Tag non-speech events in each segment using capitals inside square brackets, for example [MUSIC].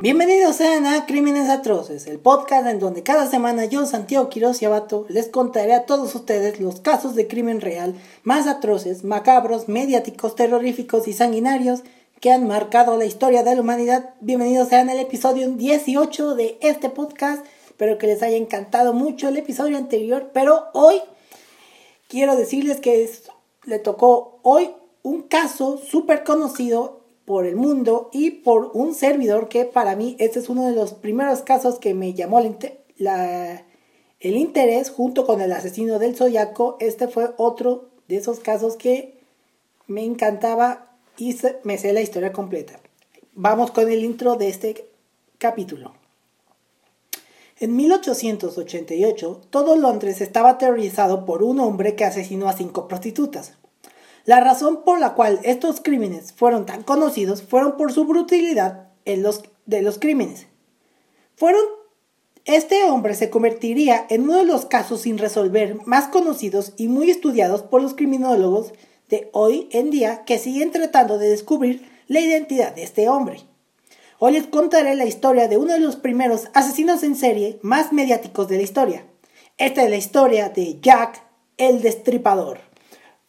Bienvenidos sean a Crímenes Atroces, el podcast en donde cada semana yo, Santiago Quiroz y Abato, les contaré a todos ustedes los casos de crimen real más atroces, macabros, mediáticos, terroríficos y sanguinarios que han marcado la historia de la humanidad. Bienvenidos sean al episodio 18 de este podcast. Espero que les haya encantado mucho el episodio anterior, pero hoy quiero decirles que le tocó hoy un caso súper conocido por el mundo y por un servidor que para mí este es uno de los primeros casos que me llamó el, el interés junto con el asesino del Zodiaco. Este fue otro de esos casos que me encantaba y me sé la historia completa. Vamos con el intro de este capítulo. En 1888, todo Londres estaba aterrorizado por un hombre que asesinó a cinco prostitutas. La razón por la cual estos crímenes fueron tan conocidos fueron por su brutalidad en los, de los crímenes. Fueron, este hombre se convertiría en uno de los casos sin resolver más conocidos y muy estudiados por los criminólogos de hoy en día que siguen tratando de descubrir la identidad de este hombre. Hoy les contaré la historia de uno de los primeros asesinos en serie más mediáticos de la historia. Esta es la historia de Jack el Destripador.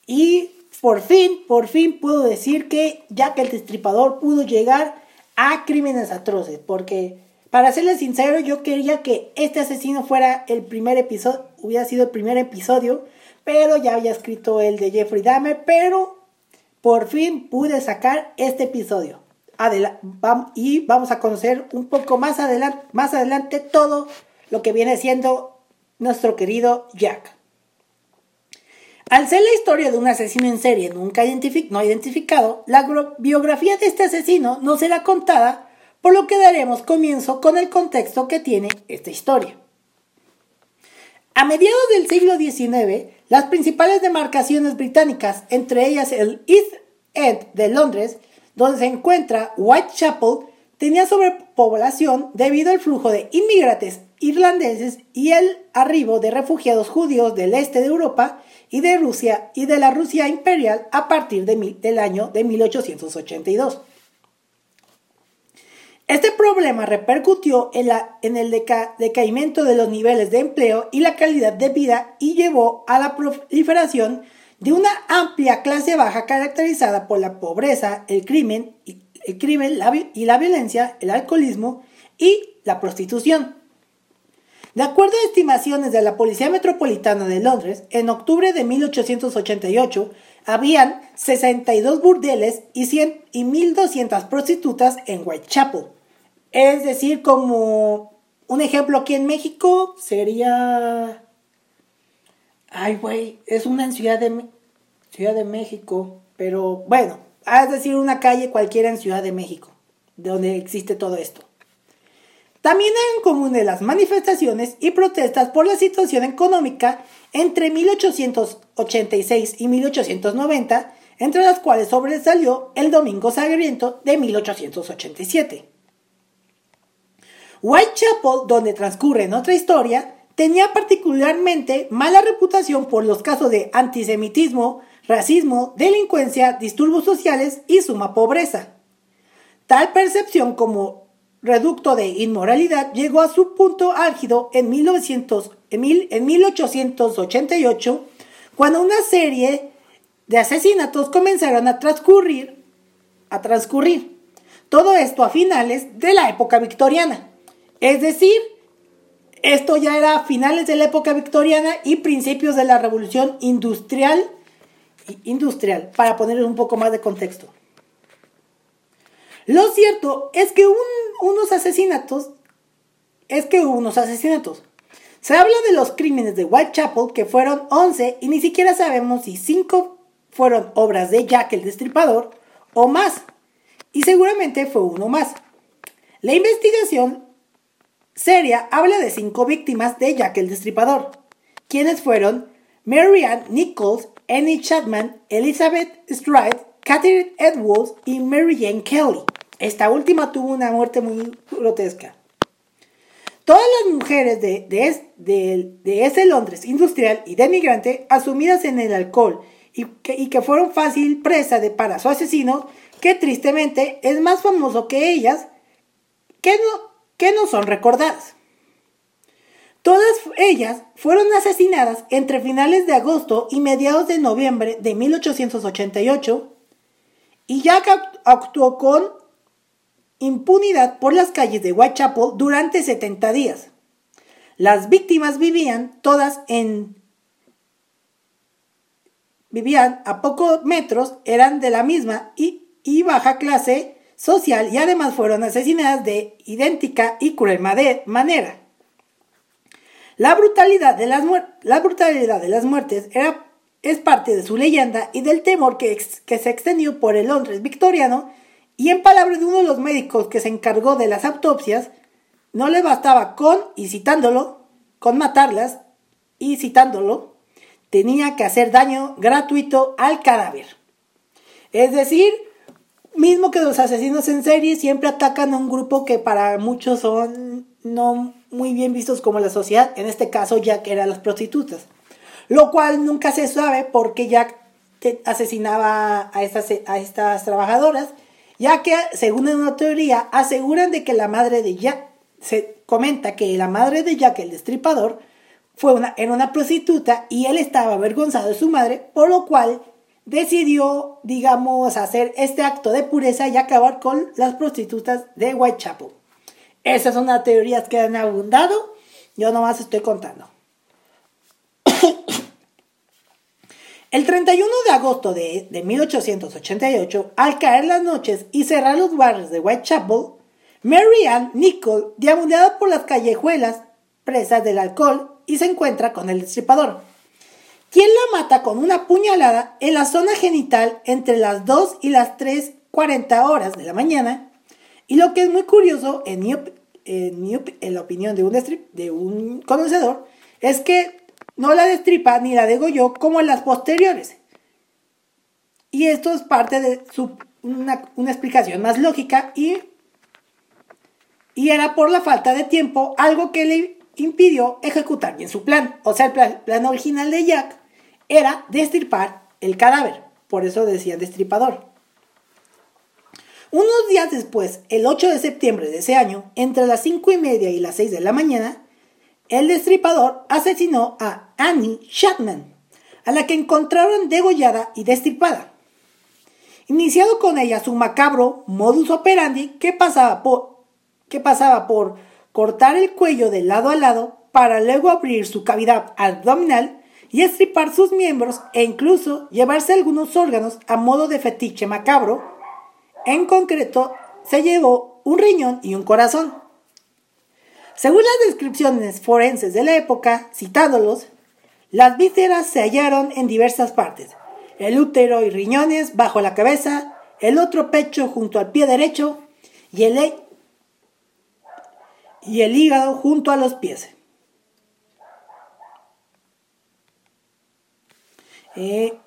Y por fin, por fin puedo decir que Jack el Destripador pudo llegar a crímenes atroces, porque para serles sincero, yo quería que este asesino fuera el primer episodio, hubiera sido el primer episodio, pero ya había escrito el de Jeffrey Dahmer, pero por fin pude sacar este episodio. y vamos a conocer un poco más más adelante todo lo que viene siendo nuestro querido Jack. Al ser la historia de un asesino en serie nunca no identificado, la biografía de este asesino no será contada, por lo que daremos comienzo con el contexto que tiene esta historia. A mediados del siglo XIX, las principales demarcaciones británicas, entre ellas el East End de Londres, donde se encuentra Whitechapel, tenía sobrepoblación debido al flujo de inmigrantes irlandeses y el arribo de refugiados judíos del este de Europa y de Rusia y de la Rusia imperial a partir del año de 1882. Este problema repercutió en, la, en el decaimiento de los niveles de empleo y la calidad de vida y llevó a la proliferación de una amplia clase baja caracterizada por la pobreza, el crimen, el crimen y la violencia, el alcoholismo y la prostitución. De acuerdo a estimaciones de la Policía Metropolitana de Londres, en octubre de 1888 habían 62 burdeles y, 100 y 1.200 prostitutas en Whitechapel. Es decir, como un ejemplo aquí en México sería... Ay, güey, es una ciudad de, ciudad de México, pero bueno, es decir, una calle cualquiera en Ciudad de México, donde existe todo esto. También eran comunes las manifestaciones y protestas por la situación económica entre 1886 y 1890, entre las cuales sobresalió el Domingo Sangriento de 1887. Whitechapel, donde transcurre nuestra historia, tenía particularmente mala reputación por los casos de antisemitismo, racismo, delincuencia, disturbios sociales y suma pobreza. Tal percepción como reducto de inmoralidad llegó a su punto álgido en, 1900, en, 1888, cuando una serie de asesinatos comenzaron a transcurrir, a transcurrir. Todo esto a finales de la época victoriana. Es decir, esto ya era a finales de la época victoriana y principios de la revolución industrial, industrial para poner un poco más de contexto. Lo cierto es que unos asesinatos, es que hubo unos asesinatos. Se habla de los crímenes de Whitechapel, que fueron 11, y ni siquiera sabemos si 5 fueron obras de Jack el Destripador o más. Y seguramente fue uno más. La investigación seria habla de 5 víctimas de Jack el Destripador, quienes fueron Marianne Nichols, Annie Chapman, Elizabeth Stride, Catherine Edwards y Mary Jane Kelly. Esta última tuvo una muerte muy grotesca. Todas las mujeres de, de, ese Londres industrial y denigrante, asumidas en el alcohol y que, fueron fácil presa de, para su asesino, que tristemente es más famoso que ellas, que no, que no son recordadas. Todas ellas fueron asesinadas entre finales de agosto y mediados de noviembre de 1888 y Jack actuó con impunidad por las calles de Whitechapel durante 70 días. Las víctimas vivían todas en vivían a pocos metros, eran de la misma y, baja clase social y además fueron asesinadas de idéntica y cruel manera. La brutalidad de las, la brutalidad de las muertes era, es parte de su leyenda y del temor que, que se extendió por el Londres victoriano y en palabras de uno de los médicos que se encargó de las autopsias, no le bastaba con, y citándolo, con matarlas, y citándolo, tenía que hacer daño gratuito al cadáver. Es decir, mismo que los asesinos en serie siempre atacan a un grupo que para muchos son no muy bien vistos como la sociedad, en este caso Jack era las prostitutas, lo cual nunca se sabe porque Jack asesinaba a estas, a estas trabajadoras, ya que según una teoría aseguran de que la madre de Jack, se comenta que la madre de Jack el destripador fue una, era una prostituta y él estaba avergonzado de su madre, por lo cual decidió, digamos, hacer este acto de pureza y acabar con las prostitutas de Whitechapel. Esas son las teorías que han abundado. Yo nomás estoy contando. [COUGHS] El 31 de agosto de, 1888, al caer las noches y cerrar los barrios de Whitechapel, Mary Ann Nicole, diabundeada por las callejuelas, presas del alcohol, y se encuentra con el destripador, quien la mata con una puñalada en la zona genital entre las 2 y las 3.40 horas de la mañana. Y lo que es muy curioso, en, en, la opinión de un, de un conocedor, es que no la destripa ni la degolló como en las posteriores. Y esto es parte de una, explicación más lógica y, y era por la falta de tiempo, algo que le impidió ejecutar bien su plan. O sea, el plan, plan original de Jack era destripar el cadáver. Por eso decían destripador. Unos días después, el 8 de septiembre de ese año, entre las 5 y media y las 6 de la mañana, el destripador asesinó a Annie Chapman, a la que encontraron degollada y destripada. Iniciado con ella su macabro modus operandi que pasaba por, que pasaba por cortar el cuello de lado a lado para luego abrir su cavidad abdominal y estripar sus miembros e incluso llevarse algunos órganos a modo de fetiche macabro en concreto, se llevó un riñón y un corazón. Según las descripciones forenses de la época, citándolos, las vísceras se hallaron en diversas partes, el útero y riñones bajo la cabeza, el otro pecho junto al pie derecho y el, y el hígado junto a los pies. Eh,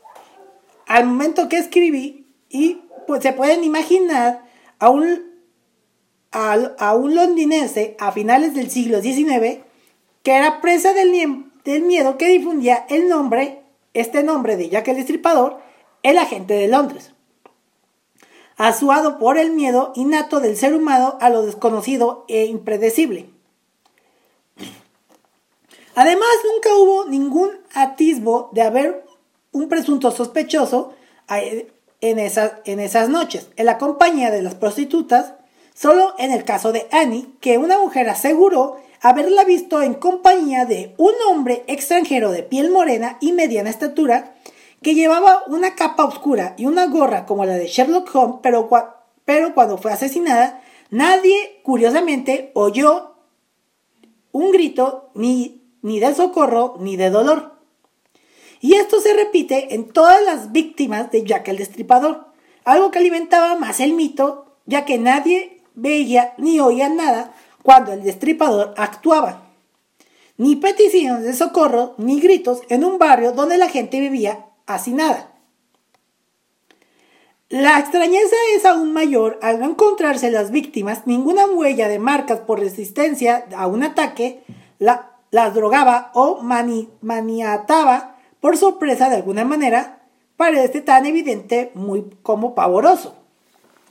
al momento que escribí y pues se pueden imaginar a un, londinense a finales del siglo XIX que era presa del, del miedo que difundía el nombre, este nombre de Jack el Destripador, el agente de Londres. Asuado por el miedo innato del ser humano a lo desconocido e impredecible. Además, nunca hubo ningún atisbo de haber un presunto sospechoso en, en esas noches, en la compañía de las prostitutas, solo en el caso de Annie, que una mujer aseguró haberla visto en compañía de un hombre extranjero de piel morena y mediana estatura, que llevaba una capa oscura y una gorra como la de Sherlock Holmes, pero, cuando fue asesinada, nadie, curiosamente, oyó un grito ni, ni de socorro ni de dolor. Y esto se repite en todas las víctimas de Jack el Destripador, algo que alimentaba más el mito, ya que nadie veía ni oía nada cuando el destripador actuaba. ni peticiones de socorro, ni gritos en un barrio donde la gente vivía hacinada. La extrañeza es aún mayor al no encontrarse las víctimas ninguna huella de marcas por resistencia a un ataque, las drogaba o maniataba por sorpresa de alguna manera, parece tan evidente muy como pavoroso.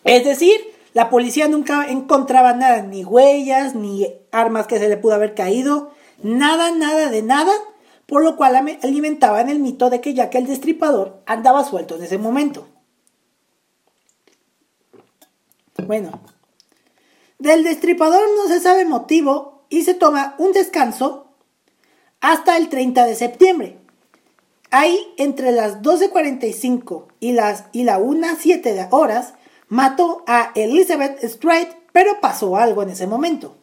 Es decir, la policía nunca encontraba nada, ni huellas, ni armas que se le pudo haber caído, nada, nada de nada, por lo cual alimentaban el mito de que ya que el destripador andaba suelto en ese momento. Bueno, del destripador no se sabe motivo y se toma un descanso hasta el 30 de septiembre. Ahí, entre las 12.45 y, las, y la 1.07 horas, mató a Elizabeth Strait, pero pasó algo en ese momento.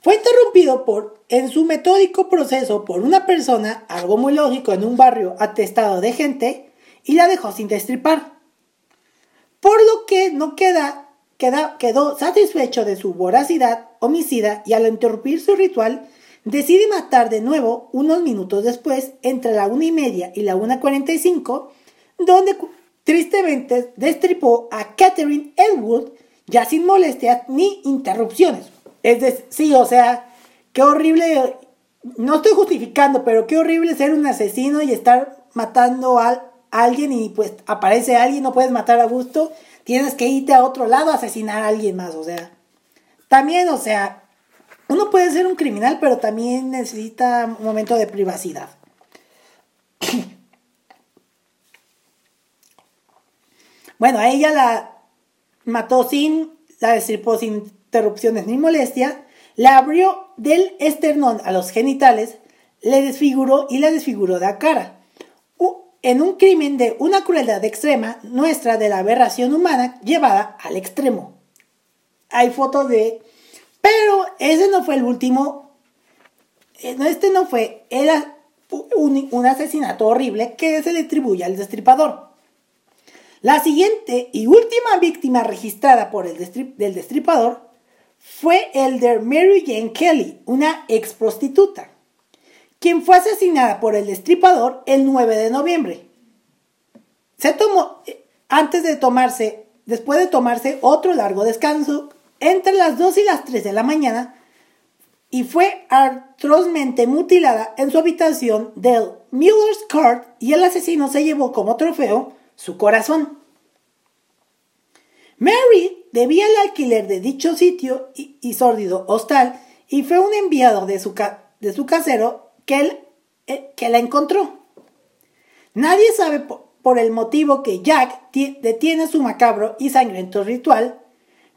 Fue interrumpido por, en su metódico proceso por una persona, algo muy lógico en un barrio atestado de gente, y la dejó sin destripar. Por lo que no queda quedó satisfecho de su voracidad homicida y al interrumpir su ritual, decide matar de nuevo unos minutos después, entre la una y media y la una cuarenta y cinco, donde tristemente destripó a Catherine Elwood, ya sin molestias ni interrupciones. Es decir, sí, o sea, qué horrible, no estoy justificando, pero qué horrible ser un asesino y estar matando a alguien y pues aparece alguien, no puedes matar a gusto tienes que irte a otro lado a asesinar a alguien más, o sea. También, o sea, uno puede ser un criminal, pero también necesita un momento de privacidad. Bueno, a ella la mató sin, la destripó sin interrupciones ni molestia, la abrió del esternón a los genitales, le desfiguró y la desfiguró de la cara en un crimen de una crueldad extrema, nuestra de la aberración humana llevada al extremo. Hay fotos de... Pero ese no fue el último... Eh, este no fue... Era un, asesinato horrible que se le atribuye al destripador. La siguiente y última víctima registrada por el del destripador fue el de Mary Jane Kelly, una ex prostituta quien fue asesinada por el destripador el 9 de noviembre. Se tomó, antes de tomarse, después de tomarse otro largo descanso, entre las 2 y las 3 de la mañana, y fue atrozmente mutilada en su habitación del Miller's Court y el asesino se llevó como trofeo su corazón. Mary debía el alquiler de dicho sitio y, sórdido hostal y fue un enviado de su, de su casero que, él, eh, que la encontró. Nadie sabe por, el motivo que Jack detiene su macabro y sangriento ritual,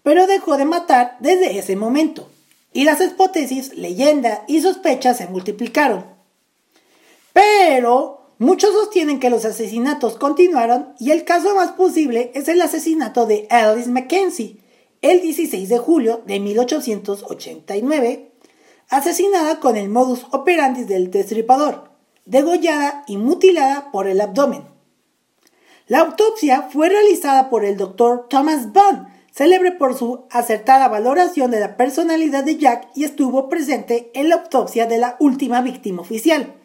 pero dejó de matar desde ese momento, y las hipótesis, leyenda y sospechas se multiplicaron. Pero muchos sostienen que los asesinatos continuaron y el caso más posible es el asesinato de Alice Mackenzie el 16 de julio de 1889 asesinada con el modus operandi del destripador, degollada y mutilada por el abdomen. La autopsia fue realizada por el doctor Thomas Bond, célebre por su acertada valoración de la personalidad de Jack y estuvo presente en la autopsia de la última víctima oficial,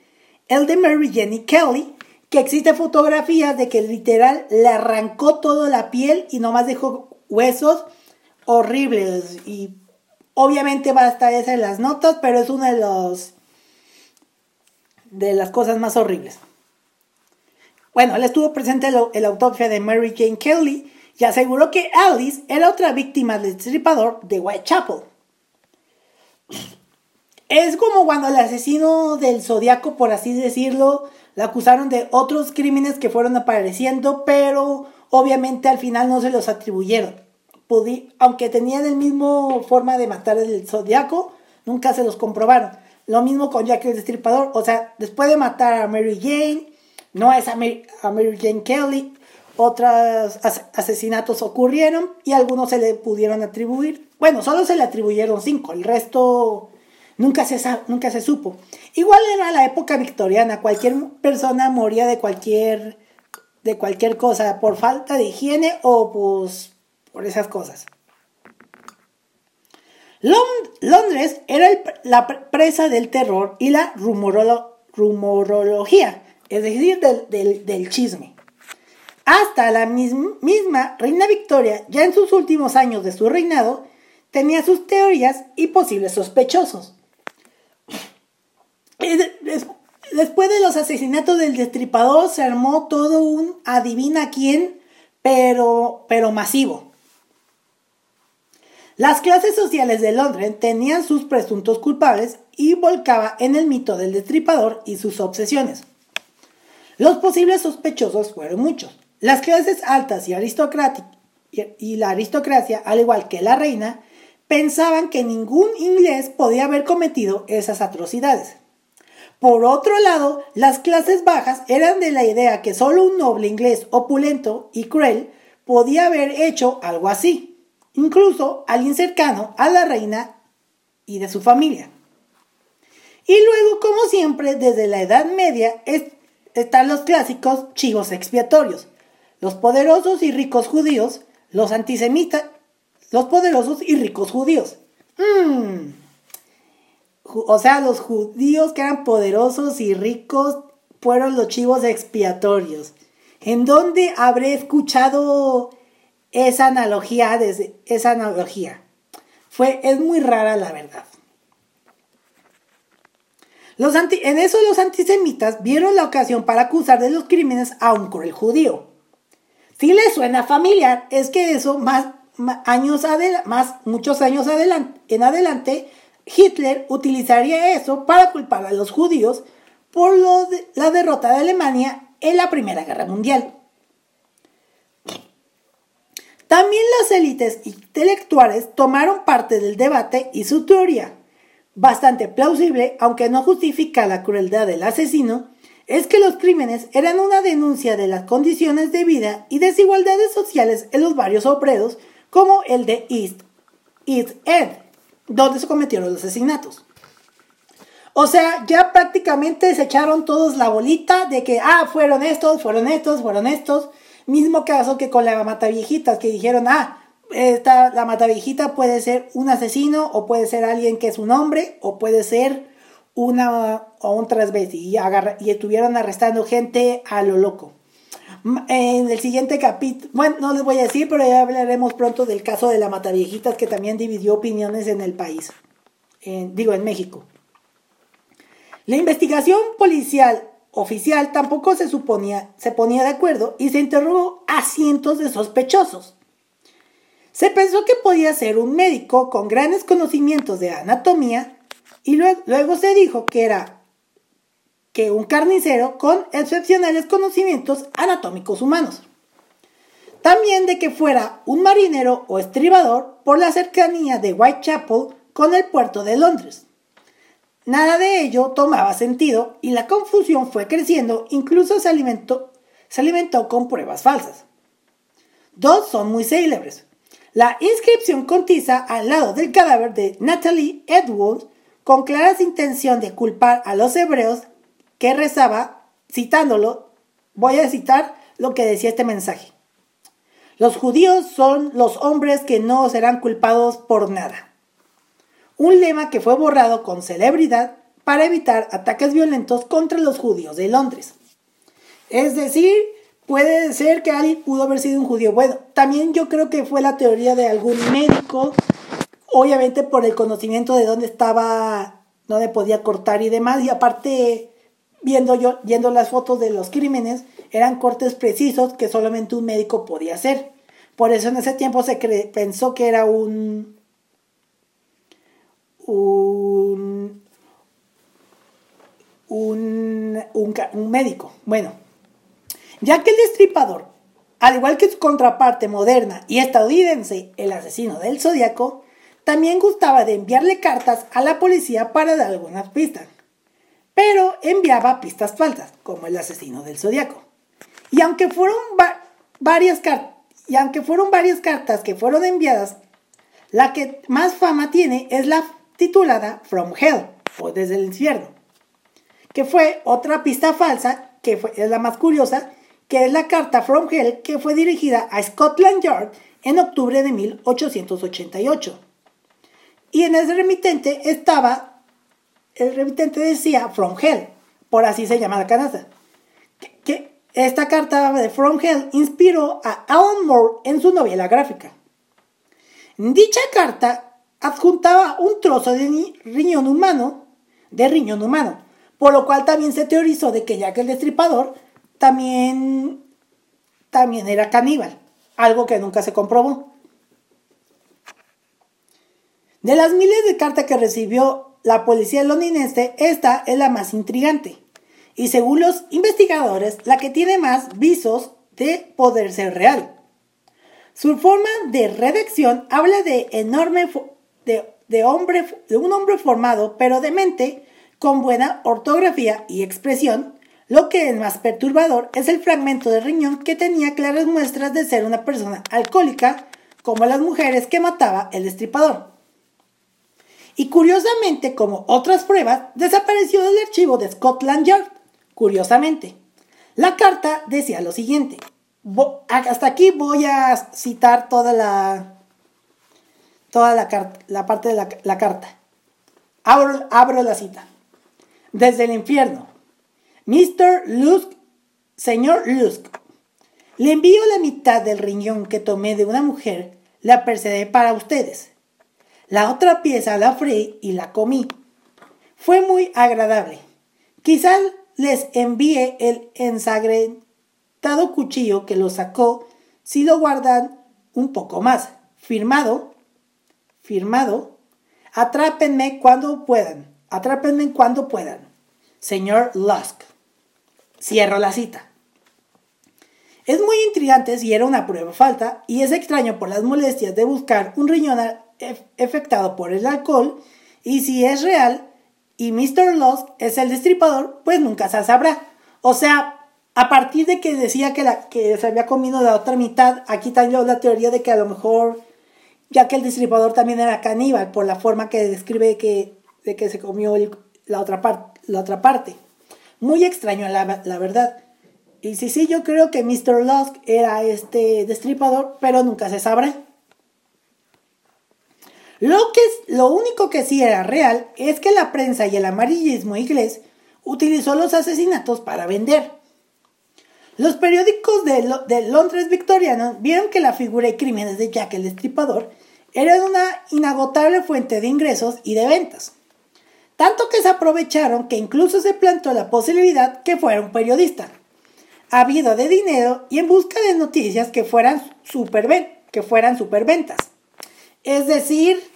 el de Mary Jenny Kelly, que existe fotografías de que literal le arrancó toda la piel y nomás dejó huesos horribles y Obviamente va a estar esa en las notas, pero es una de los de las cosas más horribles. Bueno, él estuvo presente en la autopsia de Mary Jane Kelly y aseguró que Alice era otra víctima del destripador de Whitechapel. Es como cuando el asesino del zodiaco, por así decirlo, la acusaron de otros crímenes que fueron apareciendo, pero obviamente al final no se los atribuyeron aunque tenían el mismo forma de matar el zodiaco, nunca se los comprobaron. Lo mismo con Jack el Destripador, o sea, después de matar a Mary Jane, no es a Mary, Jane Kelly, otros asesinatos ocurrieron y algunos se le pudieron atribuir. Bueno, solo se le atribuyeron cinco, el resto nunca se, nunca se supo. Igual era la época victoriana, cualquier persona moría de cualquier, de cualquier cosa, por falta de higiene o pues por esas cosas. Londres era la presa del terror y la rumorología, es decir, del, chisme. Hasta la misma reina Victoria, ya en sus últimos años de su reinado, tenía sus teorías y posibles sospechosos. Después de los asesinatos del destripador se armó todo un adivina quién, pero, pero masivo. Las clases sociales de Londres tenían sus presuntos culpables y volcaba en el mito del destripador y sus obsesiones. Los posibles sospechosos fueron muchos. Las clases altas y, y la aristocracia, al igual que la reina, pensaban que ningún inglés podía haber cometido esas atrocidades. Por otro lado, las clases bajas eran de la idea que solo un noble inglés opulento y cruel podía haber hecho algo así incluso alguien cercano a la reina y de su familia. Y luego, como siempre, desde la Edad Media están los clásicos chivos expiatorios, los poderosos y ricos judíos, los antisemitas, los poderosos y ricos judíos. Mm. O sea, los judíos que eran poderosos y ricos fueron los chivos expiatorios. ¿En dónde habré escuchado esa analogía, desde, esa analogía. Fue, es muy rara la verdad. Los en eso los antisemitas vieron la ocasión para acusar de los crímenes a un cruel judío. Si les suena familiar, es que eso más, años más muchos años adelante, en adelante, Hitler utilizaría eso para culpar a los judíos por la derrota de Alemania en la Primera Guerra Mundial. También las élites intelectuales tomaron parte del debate y su teoría, bastante plausible, aunque no justifica la crueldad del asesino, es que los crímenes eran una denuncia de las condiciones de vida y desigualdades sociales en los barrios obreros, como el de East, East End, donde se cometieron los asesinatos. O sea, ya prácticamente se echaron todos la bolita de que, ah, fueron estos, fueron estos, fueron estos, Mismo caso que con la mataviejitas, que dijeron, ah, esta, la mataviejita puede ser un asesino, o puede ser alguien que es un hombre, o puede ser una o un transvesti. Y, y estuvieron arrestando gente a lo loco. En el siguiente capítulo, bueno, no les voy a decir, pero ya hablaremos pronto del caso de la mataviejitas, que también dividió opiniones en el país. digo, en México. La investigación policial oficial tampoco se suponía, se ponía de acuerdo y se interrogó a cientos de sospechosos. Se pensó que podía ser un médico con grandes conocimientos de anatomía y luego, luego se dijo que era que un carnicero con excepcionales conocimientos anatómicos humanos. También de que fuera un marinero o estribador por la cercanía de Whitechapel con el puerto de Londres. Nada de ello tomaba sentido y la confusión fue creciendo, incluso se alimentó, se alimentó con pruebas falsas. Dos son muy célebres. La inscripción contiza al lado del cadáver de Natalie Edwards con claras intención de culpar a los hebreos que rezaba, citándolo, voy a citar lo que decía este mensaje. Los judíos son los hombres que no serán culpados por nada un lema que fue borrado con celebridad para evitar ataques violentos contra los judíos de Londres. Es decir, puede ser que alguien pudo haber sido un judío. Bueno, también yo creo que fue la teoría de algún médico, obviamente por el conocimiento de dónde estaba, dónde podía cortar y demás, y aparte viendo yo, viendo las fotos de los crímenes, eran cortes precisos que solamente un médico podía hacer. Por eso en ese tiempo se pensó que era un, un, un, médico. Bueno, ya que el destripador, al igual que su contraparte moderna y estadounidense, el asesino del zodiaco, también gustaba de enviarle cartas a la policía para dar algunas pistas. Pero enviaba pistas falsas, como el asesino del zodiaco. Y aunque fueron varias cartas, y aunque fueron varias cartas que fueron enviadas, la que más fama tiene es la titulada From Hell o Desde el Infierno, que fue otra pista falsa, que fue, es la más curiosa, que es la carta From Hell que fue dirigida a Scotland Yard en octubre de 1888. Y en ese remitente estaba, el remitente decía From Hell, por así se llama la canasta. Que, esta carta de From Hell inspiró a Alan Moore en su novela gráfica. Dicha carta adjuntaba un trozo de riñón humano, de riñón humano, por lo cual también se teorizó de que Jack el Destripador también, también era caníbal, algo que nunca se comprobó. De las miles de cartas que recibió la policía londinense, esta es la más intrigante y según los investigadores, la que tiene más visos de poder ser real. Su forma de redacción habla de enorme de, hombre, de un hombre formado pero de mente con buena ortografía y expresión. Lo que es más perturbador es el fragmento de riñón que tenía claras muestras de ser una persona alcohólica, como las mujeres que mataba el destripador y curiosamente, como otras pruebas, desapareció del archivo de Scotland Yard. Curiosamente, la carta decía lo siguiente. Hasta aquí voy a citar toda la, toda la, la parte de la, carta. Abro, abro, la cita. Desde el infierno. Mr. Lusk, señor Lusk, le envío la mitad del riñón que tomé de una mujer, la percedé para ustedes. La otra pieza la freí y la comí. Fue muy agradable. Quizás les envíe el ensangrentado cuchillo que lo sacó si lo guardan un poco más. Firmado, firmado. Atrápenme cuando puedan. Atrápenme cuando puedan. Señor Lusk. Cierro la cita. Es muy intrigante si era una prueba falta y es extraño por las molestias de buscar un riñón afectado por el alcohol y si es real y Mr. Lost es el destripador, pues nunca se sabrá. O sea, a partir de que decía que, la, que se había comido la otra mitad, aquí también la teoría de que a lo mejor, ya que el destripador también era caníbal, por la forma que describe que, de que se comió la, otra la otra parte. Muy extraño, la, la verdad. Y sí, sí, yo creo que Mr. Lusk era este destripador, pero nunca se sabrá. Lo, que, lo único que sí era real es que la prensa y el amarillismo inglés utilizó los asesinatos para vender. Los periódicos de, Londres victorianos vieron que la figura y crímenes de Jack el Destripador eran una inagotable fuente de ingresos y de ventas. Tanto que se aprovecharon que incluso se plantó la posibilidad que fuera un periodista, habido de dinero y en busca de noticias que fueran, super, que fueran superventas. Es decir,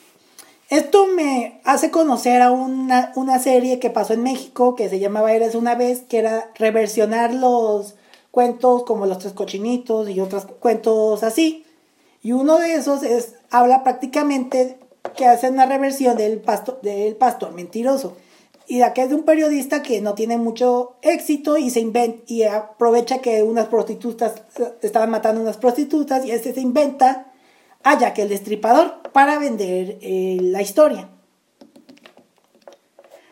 esto me hace conocer a una, serie que pasó en México que se llamaba Eres una vez, que era reversionar los cuentos como Los Tres Cochinitos y otros cuentos así. Y uno de esos es, habla prácticamente que hace una reversión del pastor, del pastor mentiroso. Y de que es de un periodista que no tiene mucho éxito y se inventa y aprovecha que unas prostitutas estaban matando unas prostitutas y este se inventa a Jack el Destripador para vender eh, la historia.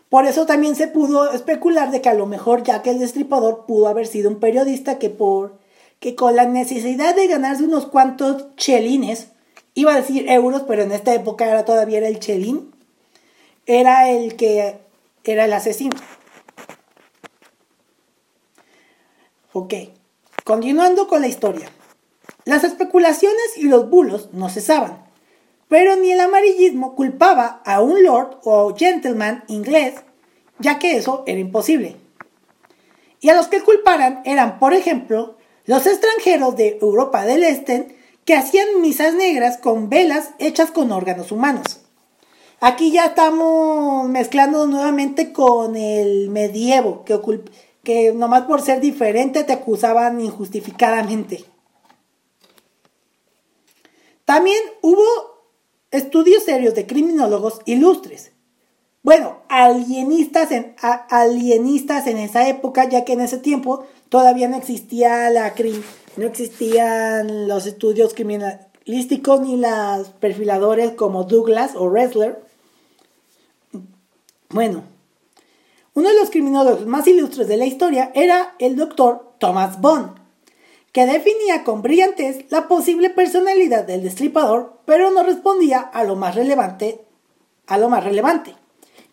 Por eso también se pudo especular de que a lo mejor Jack el Destripador pudo haber sido un periodista que por que con la necesidad de ganarse unos cuantos chelines, iba a decir euros, pero en esta época era todavía era el chelín, era el que era el asesino. Ok, continuando con la historia. Las especulaciones y los bulos no cesaban, pero ni el amarillismo culpaba a un lord o gentleman inglés, ya que eso era imposible. Y a los que culparan eran, por ejemplo, los extranjeros de Europa del Este que hacían misas negras con velas hechas con órganos humanos. Aquí ya estamos mezclando nuevamente con el medievo, que, que nomás por ser diferente te acusaban injustificadamente. También hubo estudios serios de criminólogos ilustres. Bueno, alienistas en, alienistas en esa época, ya que en ese tiempo todavía no existía la no existían los estudios criminalísticos ni los perfiladores como Douglas o Ressler. Bueno, uno de los criminólogos más ilustres de la historia era el doctor Thomas Bond, que definía con brillantez la posible personalidad del destripador, pero no respondía a lo más relevante a lo más relevante,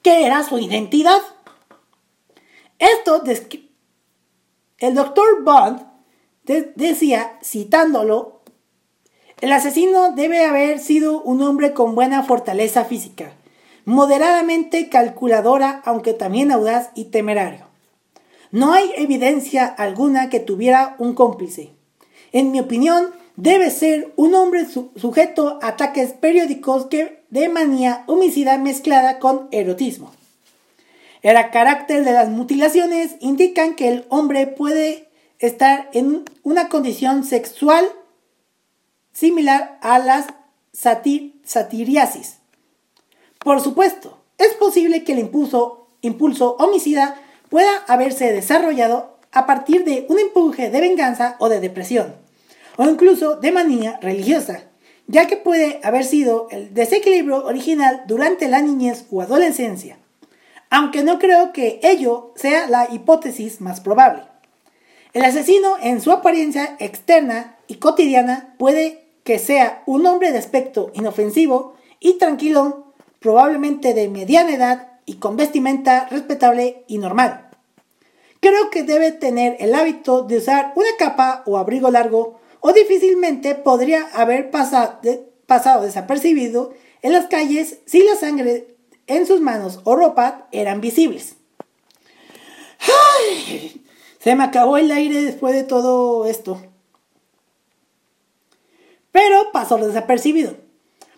que era su identidad. Esto el doctor Bond decía, citándolo, el asesino debe haber sido un hombre con buena fortaleza física, moderadamente calculadora, aunque también audaz y temerario. No hay evidencia alguna que tuviera un cómplice. En mi opinión, debe ser un hombre sujeto a ataques periódicos que de manía homicida mezclada con erotismo. El carácter de las mutilaciones indican que el hombre puede estar en una condición sexual similar a la satiriasis. Por supuesto, es posible que el impulso homicida pueda haberse desarrollado a partir de un empuje de venganza o de depresión o incluso de manía religiosa, ya que puede haber sido el desequilibrio original durante la niñez o adolescencia, aunque no creo que ello sea la hipótesis más probable. El asesino en su apariencia externa y cotidiana puede que sea un hombre de aspecto inofensivo y tranquilo, probablemente de mediana edad y con vestimenta respetable y normal. Creo que debe tener el hábito de usar una capa o abrigo largo o difícilmente podría haber pasado, desapercibido en las calles si la sangre en sus manos o ropa eran visibles. Se me acabó el aire después de todo esto. Pero pasó desapercibido.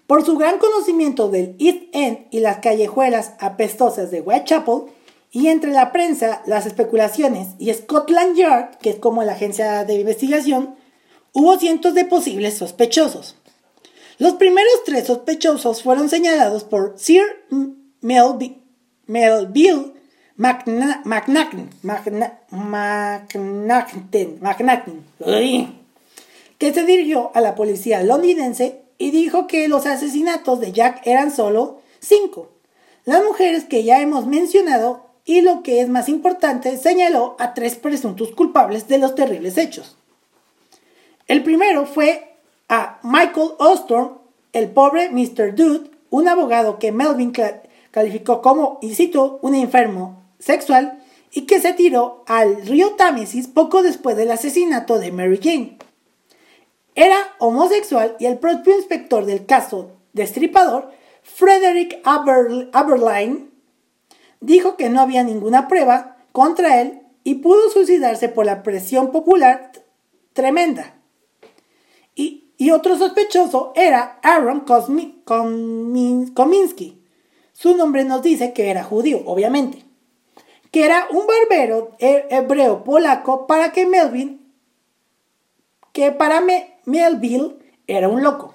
Por su gran conocimiento del East End y las callejuelas apestosas de Whitechapel, y entre la prensa, las especulaciones y Scotland Yard, que es como la agencia de investigación, hubo cientos de posibles sospechosos. Los primeros tres sospechosos fueron señalados por Sir Melville McNaghan, que se dirigió a la policía londinense y dijo que los asesinatos de Jack eran solo cinco. Las mujeres que ya hemos mencionado y lo que es más importante, señaló a tres presuntos culpables de los terribles hechos. El primero fue a Michael Ostorm, el pobre Mr. Dude, un abogado que Melvin calificó como, y cito, un enfermo sexual y que se tiró al río Támesis poco después del asesinato de Mary Jane. Era homosexual y el propio inspector del caso destripador, Frederick Aberline, dijo que no había ninguna prueba contra él y pudo suicidarse por la presión popular tremenda. Y otro sospechoso era Aaron Kominsky. Su nombre nos dice que era judío, obviamente. Que era un barbero hebreo polaco para que Melvin, que para Melville era un loco.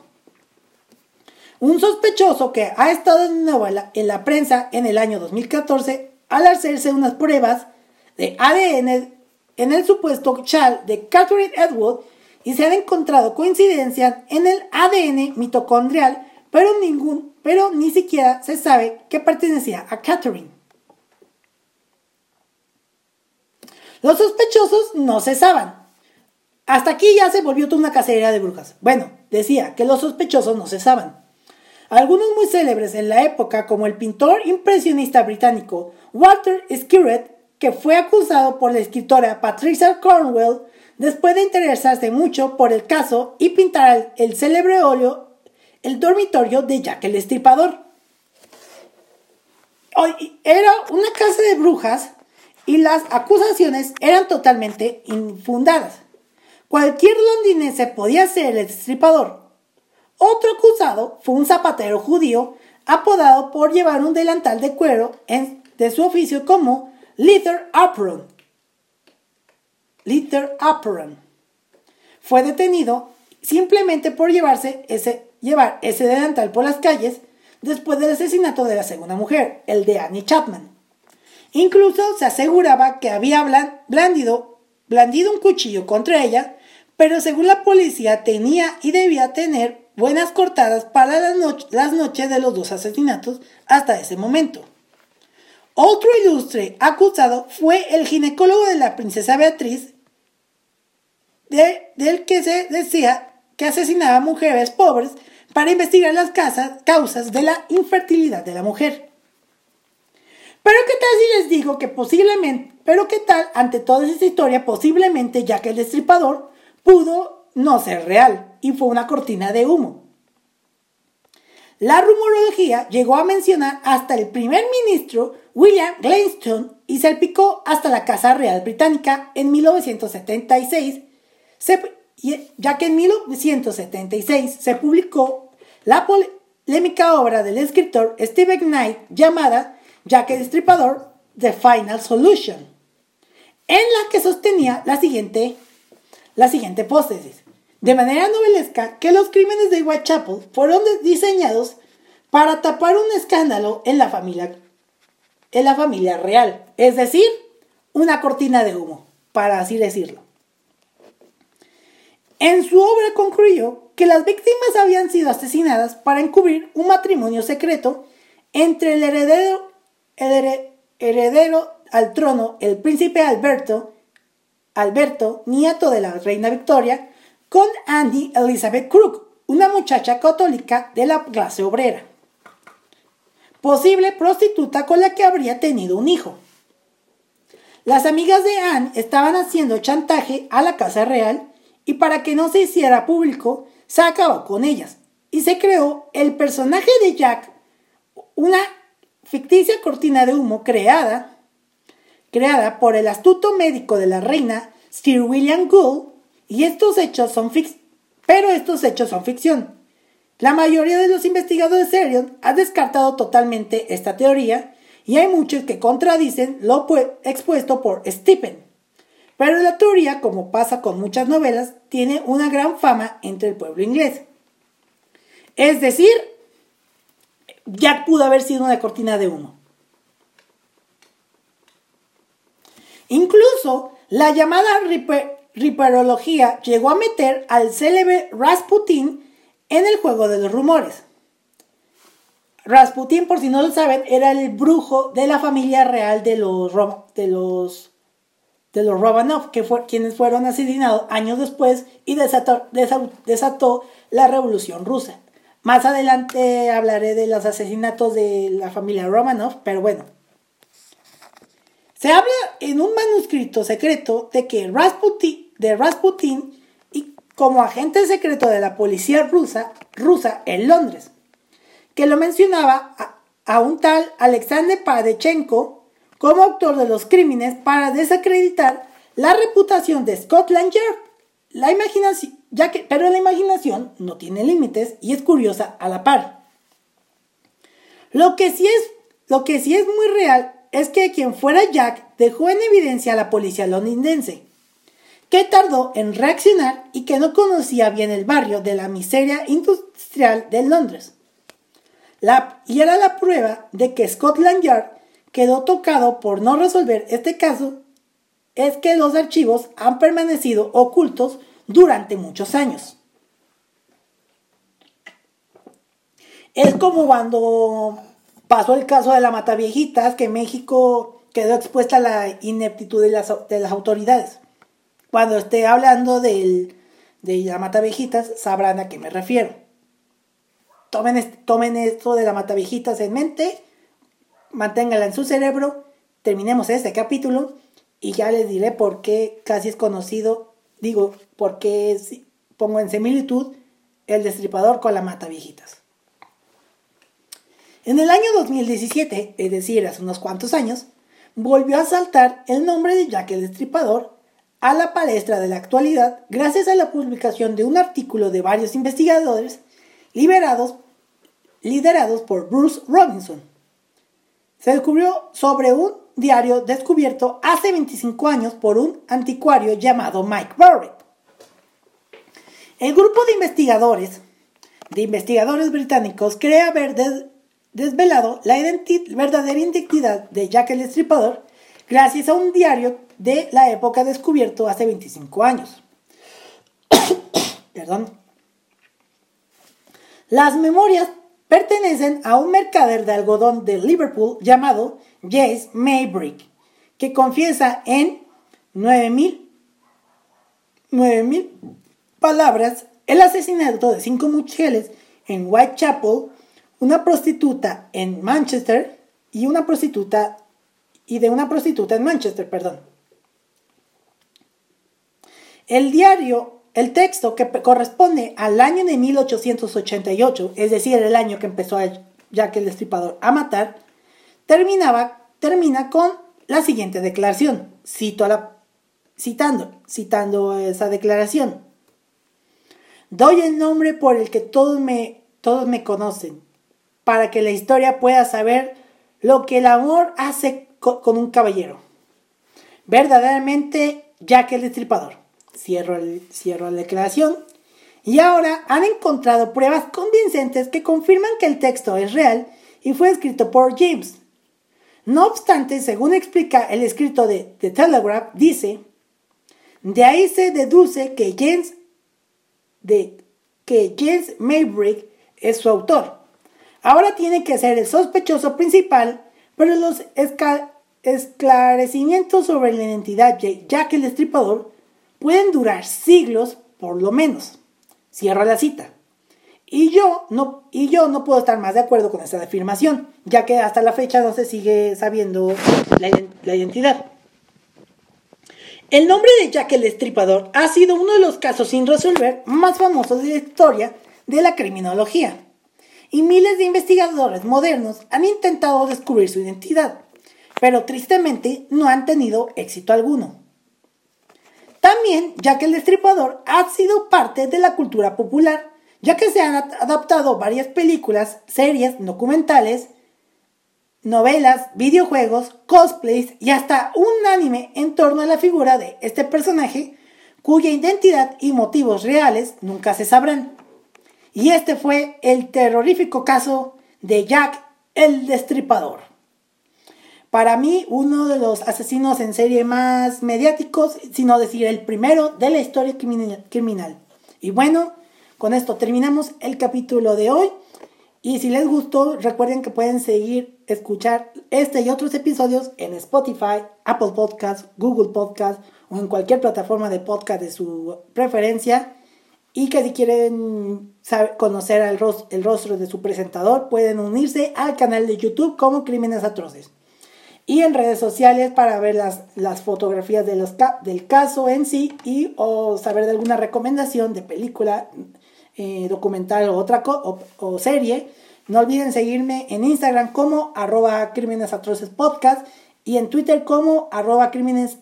Un sospechoso que ha estado en nuevo en la prensa en el año 2014 al hacerse unas pruebas de ADN en el supuesto chal de Catherine Edward y se han encontrado coincidencias en el ADN mitocondrial, pero, ningún, pero ni siquiera se sabe que pertenecía a Catherine. Los sospechosos no cesaban. Hasta aquí ya se volvió toda una cacería de brujas. Bueno, decía que los sospechosos no cesaban. Algunos muy célebres en la época, como el pintor impresionista británico Walter Skirret, que fue acusado por la escritora Patricia Cornwell después de interesarse mucho por el caso y pintar el célebre óleo el dormitorio de Jack el Estripador. Era una casa de brujas y las acusaciones eran totalmente infundadas. Cualquier londinense podía ser el destripador. Otro acusado fue un zapatero judío apodado por llevar un delantal de cuero de su oficio como Leather Apron, Litter Apron. Fue detenido simplemente por llevarse ese, llevar ese delantal por las calles después del asesinato de la segunda mujer, el de Annie Chapman. Incluso se aseguraba que había blandido, blandido un cuchillo contra ella, pero según la policía tenía y debía tener buenas cortadas para las, noches de los dos asesinatos hasta ese momento. Otro ilustre acusado fue el ginecólogo de la princesa Beatriz, del que se decía que asesinaba mujeres pobres para investigar las causas de la infertilidad de la mujer. Pero qué tal si les digo que posiblemente, pero qué tal ante toda esta historia, posiblemente ya que el destripador pudo no ser real y fue una cortina de humo. La rumorología llegó a mencionar hasta el primer ministro William Gladstone y se salpicó hasta la Casa Real Británica en 1976, ya que en 1976 se publicó la polémica obra del escritor Stephen Knight llamada Jack el Destripador, The Final Solution, en la que sostenía la siguiente, la siguiente hipótesis. De manera novelesca, que los crímenes de Whitechapel fueron diseñados para tapar un escándalo en la familia, en la familia real, es decir, una cortina de humo, para así decirlo. En su obra concluyó que las víctimas habían sido asesinadas para encubrir un matrimonio secreto entre el heredero el heredero al trono, el príncipe Alberto, Alberto, nieto de la reina Victoria, con Annie Elizabeth Crook, una muchacha católica de la clase obrera, posible prostituta con la que habría tenido un hijo. Las amigas de Anne estaban haciendo chantaje a la Casa Real y para que no se hiciera público, se acabó con ellas y se creó el personaje de Jack, una ficticia cortina de humo creada, creada por el astuto médico de la reina Sir William Gould, y estos hechos son pero estos hechos son ficción. La mayoría de los investigadores serios han descartado totalmente esta teoría y hay muchos que contradicen lo expuesto por Stephen. Pero la teoría, como pasa con muchas novelas, tiene una gran fama entre el pueblo inglés. Es decir, ya pudo haber sido una cortina de humo. Incluso la llamada riperología llegó a meter al célebre Rasputin en el juego de los rumores. Rasputin, por si no lo saben, era el brujo de la familia real de los, de los, de los Romanov, que quienes fueron asesinados años después y desató, desató la revolución rusa. Más adelante hablaré de los asesinatos de la familia Romanov, pero bueno. Se habla en un manuscrito secreto de que Rasputin, de Rasputin y como agente secreto de la policía rusa, rusa en Londres, que lo mencionaba a, un tal Alexander Padechenko como autor de los crímenes para desacreditar la reputación de Scotland Yard. La imaginación, ya que, pero la imaginación no tiene límites y es curiosa a la par. Lo que sí es, lo que sí es muy real es que quien fuera Jack dejó en evidencia a la policía londinense, que tardó en reaccionar y que no conocía bien el barrio de la miseria industrial de Londres. La, y era la prueba de que Scotland Yard quedó tocado por no resolver este caso, es que los archivos han permanecido ocultos durante muchos años. Es como cuando pasó el caso de la Mataviejitas, que México quedó expuesta a la ineptitud de las, autoridades. Cuando esté hablando del, de la Mataviejitas, sabrán a qué me refiero. Tomen, tomen esto de la Mataviejitas en mente, manténganla en su cerebro, terminemos este capítulo y ya les diré por qué casi es conocido Digo, porque pongo en similitud el destripador con la mata viejitas. En el año 2017, es decir, hace unos cuantos años, volvió a saltar el nombre de Jack el Destripador a la palestra de la actualidad gracias a la publicación de un artículo de varios investigadores liderados por Bruce Robinson. Se descubrió sobre un diario descubierto hace 25 años por un anticuario llamado Mike Barrett. El grupo de investigadores, de investigadores británicos, cree haber desvelado la verdadera identidad de Jack el Estripador gracias a un diario de la época descubierto hace 25 años. [COUGHS] Perdón. Las memorias pertenecen a un mercader de algodón de Liverpool llamado Jace Maybrick, que confiesa en 9000 palabras el asesinato de cinco mujeres en Whitechapel, una prostituta en Manchester y una prostituta y de una prostituta en Manchester, perdón. El diario, el texto que corresponde al año de 1888, es decir, el año que empezó Jack el Destripador a matar, terminaba, termina con la siguiente declaración. Cito la, citando, citando esa declaración. Doy el nombre por el que todos me, todos me conocen, para que la historia pueda saber lo que el amor hace con un caballero. Verdaderamente, Jack el Destripador. Cierro, cierro la declaración. Y ahora han encontrado pruebas convincentes que confirman que el texto es real y fue escrito por James. No obstante, según explica el escrito de The Telegraph, dice, de ahí se deduce que James, de, que James Maybrick es su autor. Ahora tiene que ser el sospechoso principal, pero los esclarecimientos sobre la identidad de Jack el Destripador pueden durar siglos por lo menos. Cierra la cita. Y yo, no, y yo no puedo estar más de acuerdo con esta afirmación, ya que hasta la fecha no se sigue sabiendo la, la identidad. El nombre de Jack el Destripador ha sido uno de los casos sin resolver más famosos de la historia de la criminología, y miles de investigadores modernos han intentado descubrir su identidad, pero tristemente no han tenido éxito alguno. También, Jack el Destripador ha sido parte de la cultura popular, ya que se han adaptado varias películas, series, documentales, novelas, videojuegos, cosplays y hasta un anime en torno a la figura de este personaje, cuya identidad y motivos reales nunca se sabrán. Y este fue el terrorífico caso de Jack el Destripador. Para mí, uno de los asesinos en serie más mediáticos, sino decir el primero de la historia criminal. Y bueno, con esto terminamos el capítulo de hoy. Y si les gustó, recuerden que pueden seguir, escuchar este y otros episodios en Spotify, Apple Podcasts, Google Podcasts o en cualquier plataforma de podcast de su preferencia. Y que si quieren conocer el rostro de su presentador, pueden unirse al canal de YouTube como Crímenes Atroces y en redes sociales para ver las, las fotografías del caso en sí y o saber de alguna recomendación de película, eh, documental o otra o, serie. No olviden seguirme en Instagram como arroba crímenes atroces podcast y en Twitter como arroba crímenes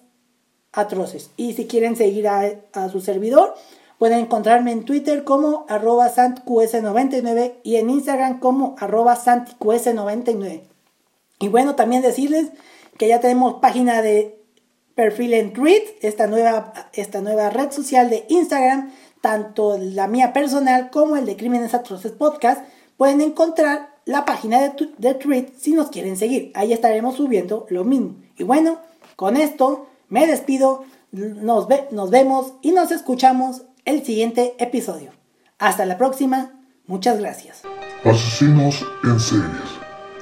atroces. Y si quieren seguir a, a su servidor, pueden encontrarme en Twitter como arroba santqs99 y en Instagram como arroba santiqs99. Y bueno, también decirles que ya tenemos página de perfil en Tweet, esta nueva, esta nueva red social de Instagram, tanto la mía personal como el de Crímenes Atroces Podcast, pueden encontrar la página de, Tweet si nos quieren seguir. Ahí estaremos subiendo lo mismo. Y bueno, con esto me despido, nos, ve, nos vemos y nos escuchamos el siguiente episodio. Hasta la próxima, muchas gracias. Asesinos en series